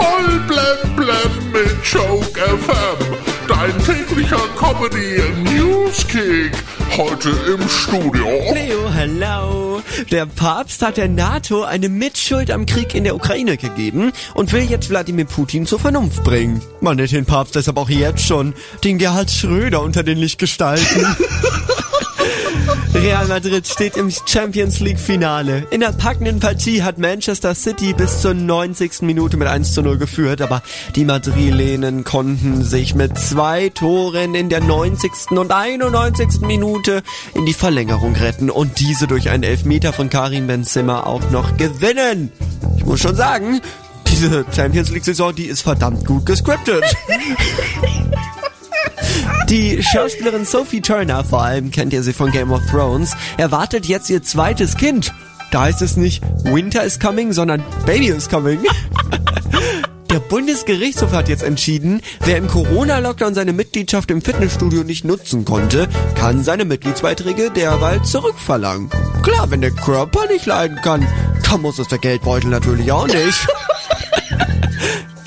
Voll blem blem mit Joke FM. Dein täglicher Comedy Newskick. Heute im Studio. Leo, hello. Der Papst hat der NATO eine Mitschuld am Krieg in der Ukraine gegeben und will jetzt Wladimir Putin zur Vernunft bringen. Man nennt den Papst deshalb auch jetzt schon den Gerhard Schröder unter den Lichtgestalten. Real Madrid steht im Champions League Finale. In der packenden Partie hat Manchester City bis zur 90. Minute mit 1 zu 0 geführt, aber die Madrilenen konnten sich mit zwei Toren in der 90. und 91. Minute in die Verlängerung retten und diese durch einen Elfmeter von Karim Benzema auch noch gewinnen. Ich muss schon sagen, diese Champions League Saison, die ist verdammt gut gescriptet. Die Schauspielerin Sophie Turner, vor allem kennt ihr sie von Game of Thrones, erwartet jetzt ihr zweites Kind. Da heißt es nicht Winter is coming, sondern Baby is coming. Der Bundesgerichtshof hat jetzt entschieden, wer im Corona-Lockdown seine Mitgliedschaft im Fitnessstudio nicht nutzen konnte, kann seine Mitgliedsbeiträge derweil zurückverlangen. Klar, wenn der Körper nicht leiden kann, dann muss es der Geldbeutel natürlich auch nicht.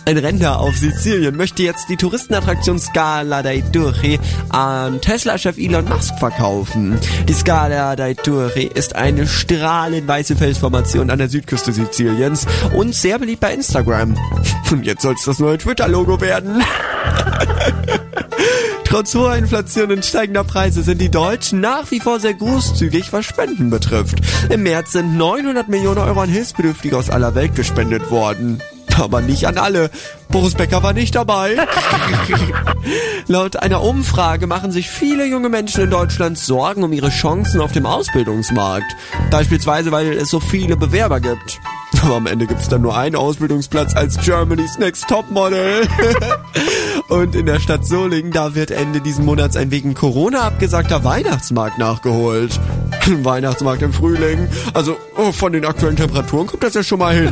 Ein Rentner auf Sizilien möchte jetzt die Touristenattraktion Scala dei Turri an Tesla-Chef Elon Musk verkaufen. Die Scala dei Turri ist eine strahlend weiße Felsformation an der Südküste Siziliens und sehr beliebt bei Instagram. Und jetzt soll es das neue Twitter-Logo werden. Trotz hoher Inflation und steigender Preise sind die Deutschen nach wie vor sehr großzügig, was Spenden betrifft. Im März sind 900 Millionen Euro an Hilfsbedürftige aus aller Welt gespendet worden aber nicht an alle. Boris Becker war nicht dabei. Laut einer Umfrage machen sich viele junge Menschen in Deutschland Sorgen um ihre Chancen auf dem Ausbildungsmarkt. Beispielsweise, weil es so viele Bewerber gibt. Aber am Ende gibt's dann nur einen Ausbildungsplatz als Germany's Next Topmodel. Und in der Stadt Solingen, da wird Ende diesen Monats ein wegen Corona abgesagter Weihnachtsmarkt nachgeholt. Weihnachtsmarkt im Frühling. Also oh, von den aktuellen Temperaturen kommt das ja schon mal hin.